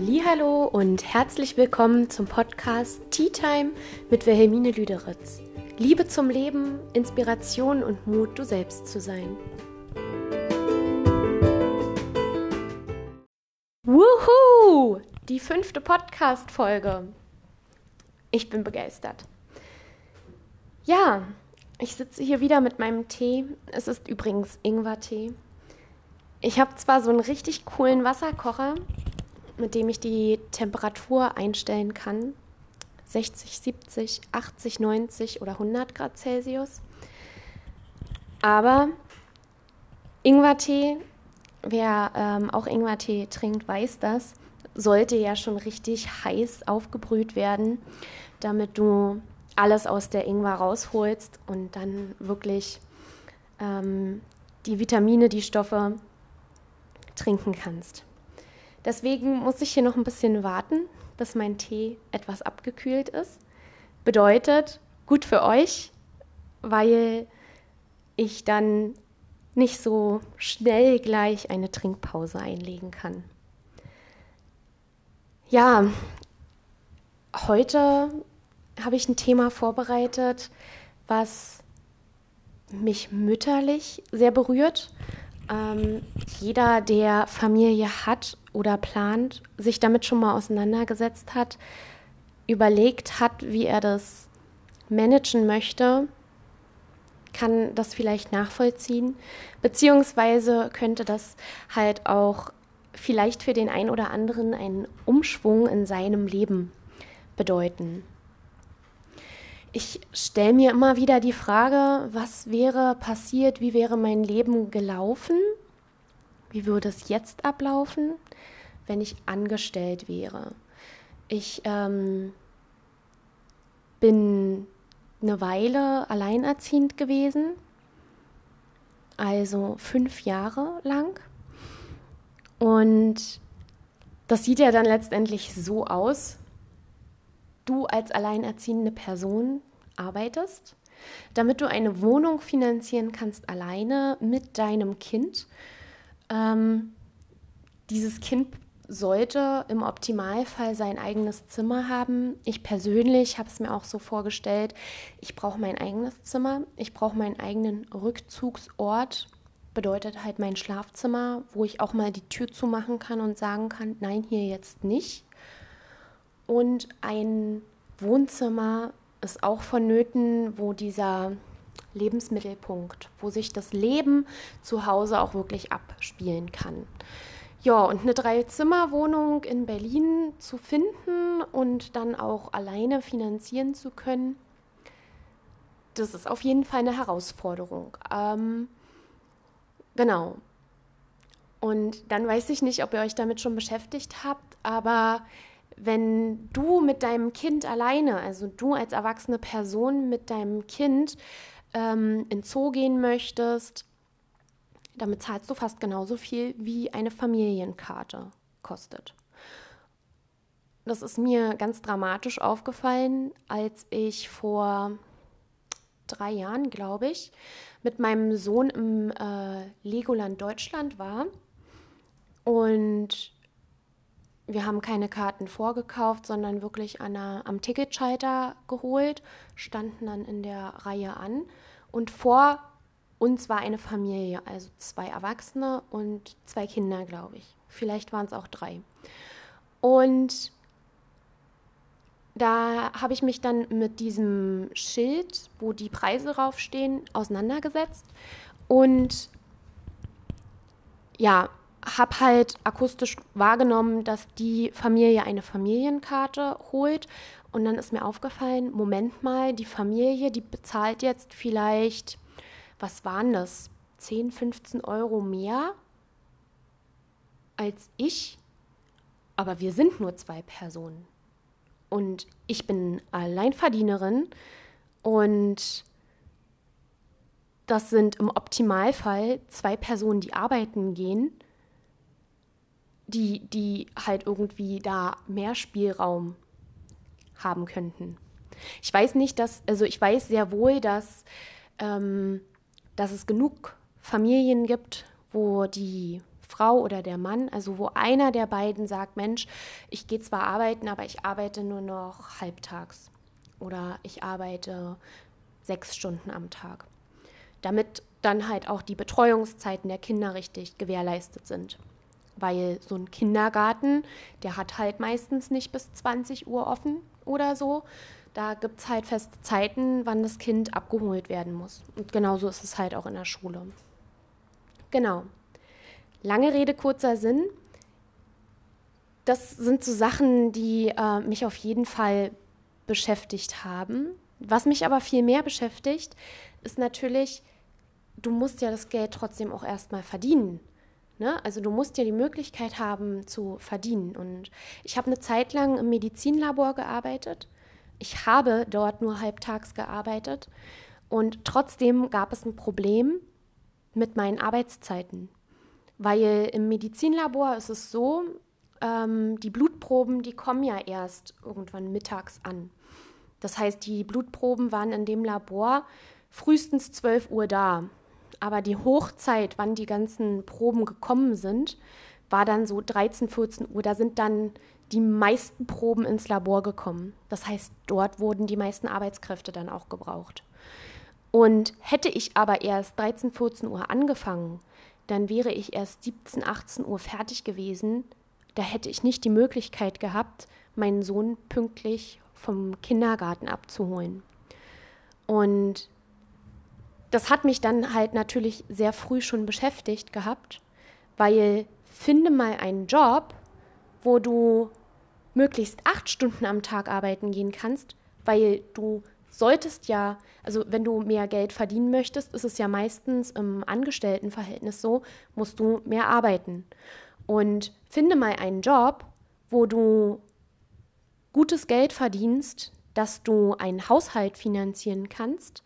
Hallo und herzlich willkommen zum Podcast Tea Time mit Wilhelmine Lüderitz. Liebe zum Leben, Inspiration und Mut, du selbst zu sein. Wuhu! Die fünfte Podcast-Folge. Ich bin begeistert. Ja, ich sitze hier wieder mit meinem Tee. Es ist übrigens Ingwer-Tee. Ich habe zwar so einen richtig coolen Wasserkocher, mit dem ich die Temperatur einstellen kann. 60, 70, 80, 90 oder 100 Grad Celsius. Aber Ingwertee, wer ähm, auch Ingwertee trinkt, weiß das, sollte ja schon richtig heiß aufgebrüht werden, damit du alles aus der Ingwer rausholst und dann wirklich ähm, die Vitamine, die Stoffe trinken kannst. Deswegen muss ich hier noch ein bisschen warten, bis mein Tee etwas abgekühlt ist. Bedeutet, gut für euch, weil ich dann nicht so schnell gleich eine Trinkpause einlegen kann. Ja, heute habe ich ein Thema vorbereitet, was mich mütterlich sehr berührt ähm, jeder, der Familie hat oder plant, sich damit schon mal auseinandergesetzt hat, überlegt hat, wie er das managen möchte, kann das vielleicht nachvollziehen, beziehungsweise könnte das halt auch vielleicht für den einen oder anderen einen Umschwung in seinem Leben bedeuten. Ich stelle mir immer wieder die Frage, was wäre passiert, wie wäre mein Leben gelaufen, wie würde es jetzt ablaufen, wenn ich angestellt wäre. Ich ähm, bin eine Weile alleinerziehend gewesen, also fünf Jahre lang. Und das sieht ja dann letztendlich so aus, du als alleinerziehende Person arbeitest, damit du eine Wohnung finanzieren kannst alleine mit deinem Kind. Ähm, dieses Kind sollte im Optimalfall sein eigenes Zimmer haben. Ich persönlich habe es mir auch so vorgestellt, ich brauche mein eigenes Zimmer, ich brauche meinen eigenen Rückzugsort, bedeutet halt mein Schlafzimmer, wo ich auch mal die Tür zumachen kann und sagen kann, nein, hier jetzt nicht und ein Wohnzimmer ist auch vonnöten, wo dieser Lebensmittelpunkt, wo sich das Leben zu Hause auch wirklich abspielen kann. Ja, und eine Dreizimmerwohnung in Berlin zu finden und dann auch alleine finanzieren zu können, das ist auf jeden Fall eine Herausforderung. Ähm, genau. Und dann weiß ich nicht, ob ihr euch damit schon beschäftigt habt, aber wenn du mit deinem Kind alleine, also du als erwachsene Person mit deinem Kind ähm, in Zoo gehen möchtest, damit zahlst du fast genauso viel, wie eine Familienkarte kostet. Das ist mir ganz dramatisch aufgefallen, als ich vor drei Jahren, glaube ich, mit meinem Sohn im äh, Legoland Deutschland war. Und wir haben keine Karten vorgekauft, sondern wirklich einer, am Ticketschalter geholt, standen dann in der Reihe an und vor uns war eine Familie, also zwei Erwachsene und zwei Kinder, glaube ich. Vielleicht waren es auch drei. Und da habe ich mich dann mit diesem Schild, wo die Preise draufstehen, auseinandergesetzt und ja, habe halt akustisch wahrgenommen, dass die Familie eine Familienkarte holt. Und dann ist mir aufgefallen, Moment mal, die Familie, die bezahlt jetzt vielleicht, was waren das, 10, 15 Euro mehr als ich. Aber wir sind nur zwei Personen. Und ich bin Alleinverdienerin und das sind im Optimalfall zwei Personen, die arbeiten gehen die, die halt irgendwie da mehr Spielraum haben könnten. Ich weiß nicht, dass, also ich weiß sehr wohl, dass, ähm, dass es genug Familien gibt, wo die Frau oder der Mann, also wo einer der beiden sagt, Mensch, ich gehe zwar arbeiten, aber ich arbeite nur noch halbtags oder ich arbeite sechs Stunden am Tag, damit dann halt auch die Betreuungszeiten der Kinder richtig gewährleistet sind. Weil so ein Kindergarten, der hat halt meistens nicht bis 20 Uhr offen oder so. Da gibt es halt feste Zeiten, wann das Kind abgeholt werden muss. Und genauso ist es halt auch in der Schule. Genau. Lange Rede, kurzer Sinn. Das sind so Sachen, die äh, mich auf jeden Fall beschäftigt haben. Was mich aber viel mehr beschäftigt, ist natürlich, du musst ja das Geld trotzdem auch erstmal verdienen. Ne? Also du musst ja die Möglichkeit haben zu verdienen. Und ich habe eine Zeit lang im Medizinlabor gearbeitet. Ich habe dort nur halbtags gearbeitet. Und trotzdem gab es ein Problem mit meinen Arbeitszeiten. Weil im Medizinlabor ist es so, ähm, die Blutproben, die kommen ja erst irgendwann mittags an. Das heißt, die Blutproben waren in dem Labor frühestens 12 Uhr da. Aber die Hochzeit, wann die ganzen Proben gekommen sind, war dann so 13, 14 Uhr. Da sind dann die meisten Proben ins Labor gekommen. Das heißt, dort wurden die meisten Arbeitskräfte dann auch gebraucht. Und hätte ich aber erst 13, 14 Uhr angefangen, dann wäre ich erst 17, 18 Uhr fertig gewesen. Da hätte ich nicht die Möglichkeit gehabt, meinen Sohn pünktlich vom Kindergarten abzuholen. Und das hat mich dann halt natürlich sehr früh schon beschäftigt gehabt, weil finde mal einen Job, wo du möglichst acht Stunden am Tag arbeiten gehen kannst, weil du solltest ja, also wenn du mehr Geld verdienen möchtest, ist es ja meistens im Angestelltenverhältnis so, musst du mehr arbeiten. Und finde mal einen Job, wo du gutes Geld verdienst, dass du einen Haushalt finanzieren kannst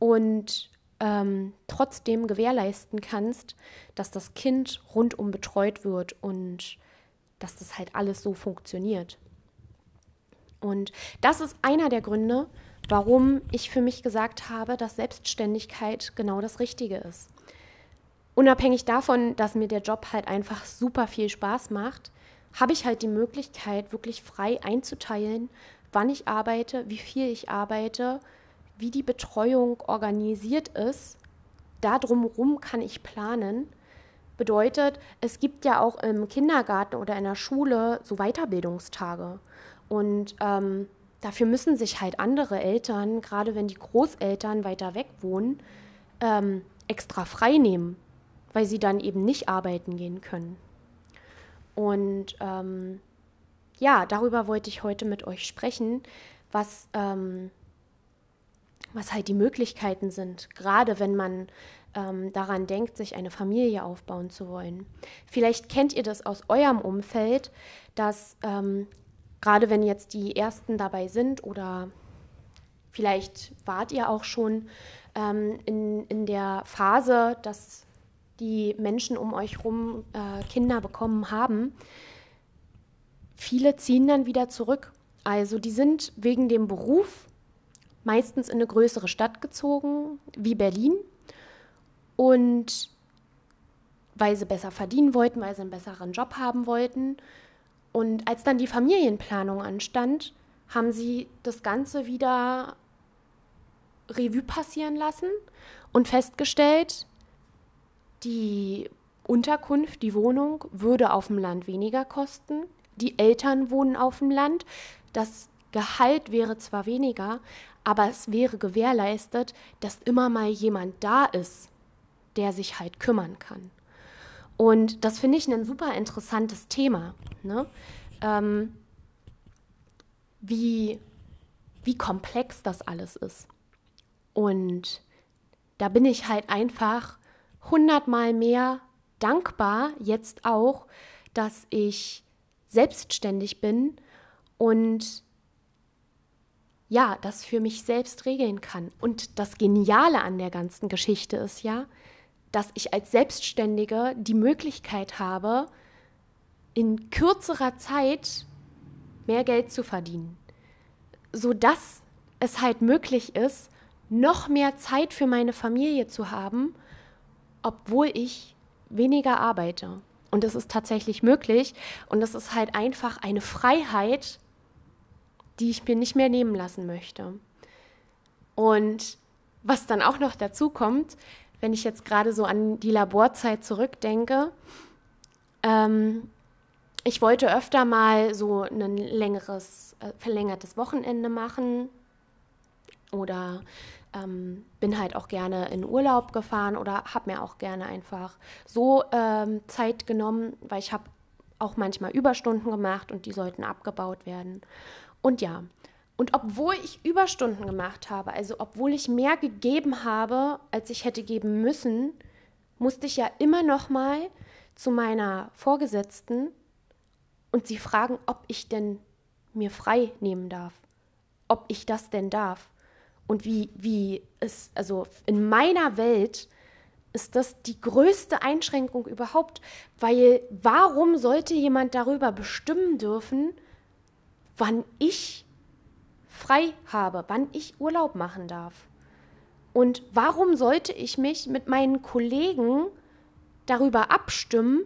und ähm, trotzdem gewährleisten kannst, dass das Kind rundum betreut wird und dass das halt alles so funktioniert. Und das ist einer der Gründe, warum ich für mich gesagt habe, dass Selbstständigkeit genau das Richtige ist. Unabhängig davon, dass mir der Job halt einfach super viel Spaß macht, habe ich halt die Möglichkeit, wirklich frei einzuteilen, wann ich arbeite, wie viel ich arbeite, wie die Betreuung organisiert ist. Darum kann ich planen. Bedeutet, es gibt ja auch im Kindergarten oder in der Schule so Weiterbildungstage. Und ähm, dafür müssen sich halt andere Eltern, gerade wenn die Großeltern weiter weg wohnen, ähm, extra frei nehmen, weil sie dann eben nicht arbeiten gehen können. Und ähm, ja, darüber wollte ich heute mit euch sprechen, was, ähm, was halt die Möglichkeiten sind, gerade wenn man ähm, daran denkt, sich eine Familie aufbauen zu wollen. Vielleicht kennt ihr das aus eurem Umfeld, dass ähm, gerade wenn jetzt die Ersten dabei sind oder vielleicht wart ihr auch schon ähm, in, in der Phase, dass die Menschen um euch herum äh, Kinder bekommen haben, viele ziehen dann wieder zurück. Also die sind wegen dem Beruf meistens in eine größere Stadt gezogen, wie Berlin. Und weil sie besser verdienen wollten, weil sie einen besseren Job haben wollten. Und als dann die Familienplanung anstand, haben sie das Ganze wieder Revue passieren lassen und festgestellt, die Unterkunft, die Wohnung würde auf dem Land weniger kosten. Die Eltern wohnen auf dem Land. Das Gehalt wäre zwar weniger, aber es wäre gewährleistet, dass immer mal jemand da ist, der sich halt kümmern kann. Und das finde ich ein super interessantes Thema. Ne? Ähm, wie, wie komplex das alles ist. Und da bin ich halt einfach hundertmal mehr dankbar jetzt auch, dass ich selbstständig bin und ja, das für mich selbst regeln kann. Und das Geniale an der ganzen Geschichte ist ja, dass ich als Selbstständige die Möglichkeit habe, in kürzerer Zeit mehr Geld zu verdienen, sodass es halt möglich ist, noch mehr Zeit für meine Familie zu haben obwohl ich weniger arbeite. Und das ist tatsächlich möglich. Und das ist halt einfach eine Freiheit, die ich mir nicht mehr nehmen lassen möchte. Und was dann auch noch dazu kommt, wenn ich jetzt gerade so an die Laborzeit zurückdenke, ähm, ich wollte öfter mal so ein längeres, äh, verlängertes Wochenende machen oder ähm, bin halt auch gerne in Urlaub gefahren oder habe mir auch gerne einfach so ähm, Zeit genommen, weil ich habe auch manchmal Überstunden gemacht und die sollten abgebaut werden. Und ja, und obwohl ich Überstunden gemacht habe, also obwohl ich mehr gegeben habe, als ich hätte geben müssen, musste ich ja immer noch mal zu meiner Vorgesetzten und sie fragen, ob ich denn mir frei nehmen darf, ob ich das denn darf. Und wie, wie es, also in meiner Welt ist das die größte Einschränkung überhaupt, weil warum sollte jemand darüber bestimmen dürfen, wann ich frei habe, wann ich Urlaub machen darf? Und warum sollte ich mich mit meinen Kollegen darüber abstimmen,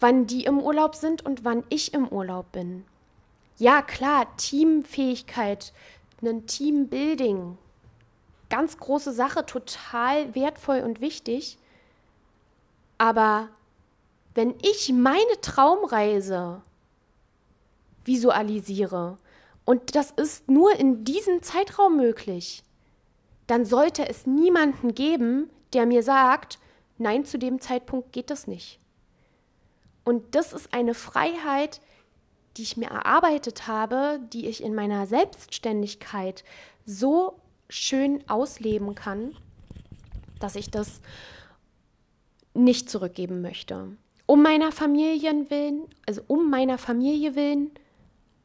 wann die im Urlaub sind und wann ich im Urlaub bin? Ja, klar, Teamfähigkeit, ein Teambuilding. Ganz große Sache, total wertvoll und wichtig. Aber wenn ich meine Traumreise visualisiere und das ist nur in diesem Zeitraum möglich, dann sollte es niemanden geben, der mir sagt, nein, zu dem Zeitpunkt geht das nicht. Und das ist eine Freiheit, die ich mir erarbeitet habe, die ich in meiner Selbstständigkeit so schön ausleben kann, dass ich das nicht zurückgeben möchte. Um meiner Familien willen, also um meiner Familie willen,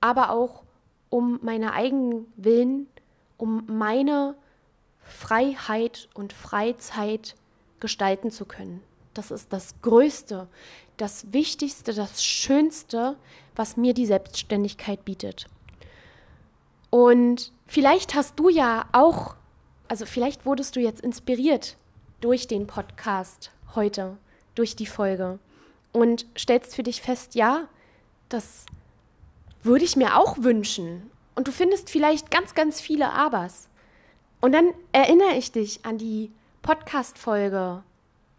aber auch um meiner eigenen Willen, um meine Freiheit und Freizeit gestalten zu können. Das ist das Größte, das Wichtigste, das Schönste, was mir die Selbstständigkeit bietet. Und vielleicht hast du ja auch, also vielleicht wurdest du jetzt inspiriert durch den Podcast heute, durch die Folge und stellst für dich fest, ja, das würde ich mir auch wünschen. Und du findest vielleicht ganz, ganz viele Abers. Und dann erinnere ich dich an die Podcast-Folge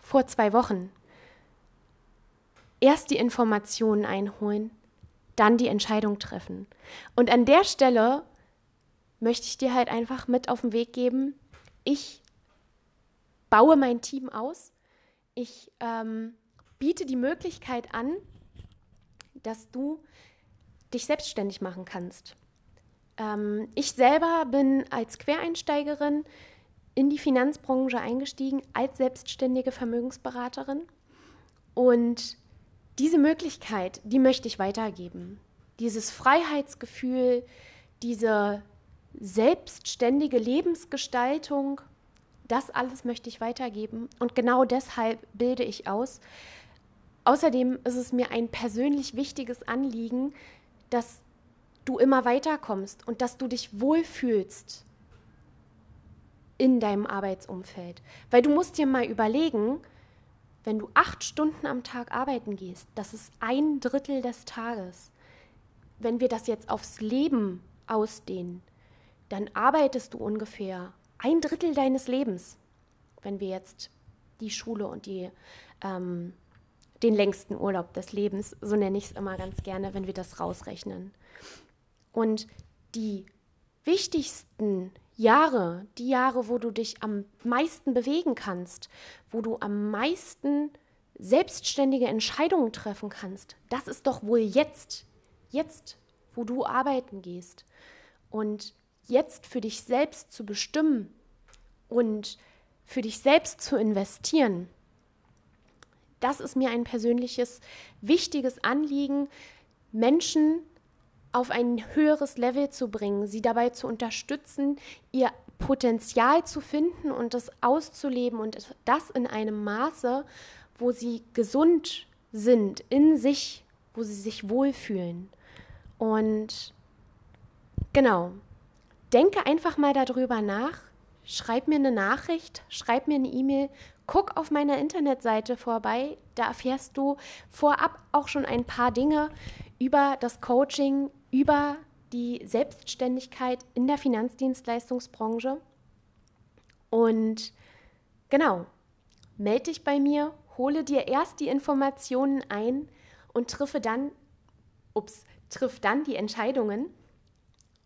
vor zwei Wochen, erst die Informationen einholen, dann die Entscheidung treffen. Und an der Stelle möchte ich dir halt einfach mit auf den Weg geben, ich baue mein Team aus, ich ähm, biete die Möglichkeit an, dass du dich selbstständig machen kannst. Ähm, ich selber bin als Quereinsteigerin in die Finanzbranche eingestiegen, als selbstständige Vermögensberaterin. Und diese Möglichkeit, die möchte ich weitergeben. Dieses Freiheitsgefühl, diese selbstständige Lebensgestaltung, das alles möchte ich weitergeben. Und genau deshalb bilde ich aus. Außerdem ist es mir ein persönlich wichtiges Anliegen, dass du immer weiterkommst und dass du dich wohlfühlst in deinem Arbeitsumfeld. Weil du musst dir mal überlegen, wenn du acht Stunden am Tag arbeiten gehst, das ist ein Drittel des Tages. Wenn wir das jetzt aufs Leben ausdehnen, dann arbeitest du ungefähr ein Drittel deines Lebens, wenn wir jetzt die Schule und die, ähm, den längsten Urlaub des Lebens, so nenne ich es immer ganz gerne, wenn wir das rausrechnen. Und die wichtigsten Jahre, die Jahre, wo du dich am meisten bewegen kannst, wo du am meisten selbstständige Entscheidungen treffen kannst, das ist doch wohl jetzt, jetzt, wo du arbeiten gehst. Und jetzt für dich selbst zu bestimmen und für dich selbst zu investieren, das ist mir ein persönliches, wichtiges Anliegen, Menschen auf ein höheres Level zu bringen, sie dabei zu unterstützen, ihr Potenzial zu finden und das auszuleben und das in einem Maße, wo sie gesund sind in sich, wo sie sich wohlfühlen. Und genau, denke einfach mal darüber nach, schreib mir eine Nachricht, schreib mir eine E-Mail, guck auf meiner Internetseite vorbei. Da erfährst du vorab auch schon ein paar Dinge über das Coaching, über die Selbstständigkeit in der Finanzdienstleistungsbranche. Und genau, melde dich bei mir, hole dir erst die Informationen ein und triffe dann, ups, triff dann die Entscheidungen.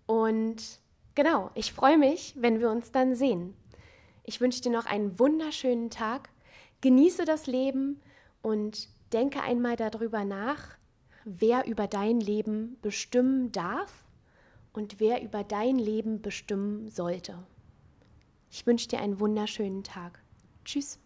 Und genau, ich freue mich, wenn wir uns dann sehen. Ich wünsche dir noch einen wunderschönen Tag. Genieße das Leben und denke einmal darüber nach, wer über dein Leben bestimmen darf und wer über dein Leben bestimmen sollte. Ich wünsche dir einen wunderschönen Tag. Tschüss.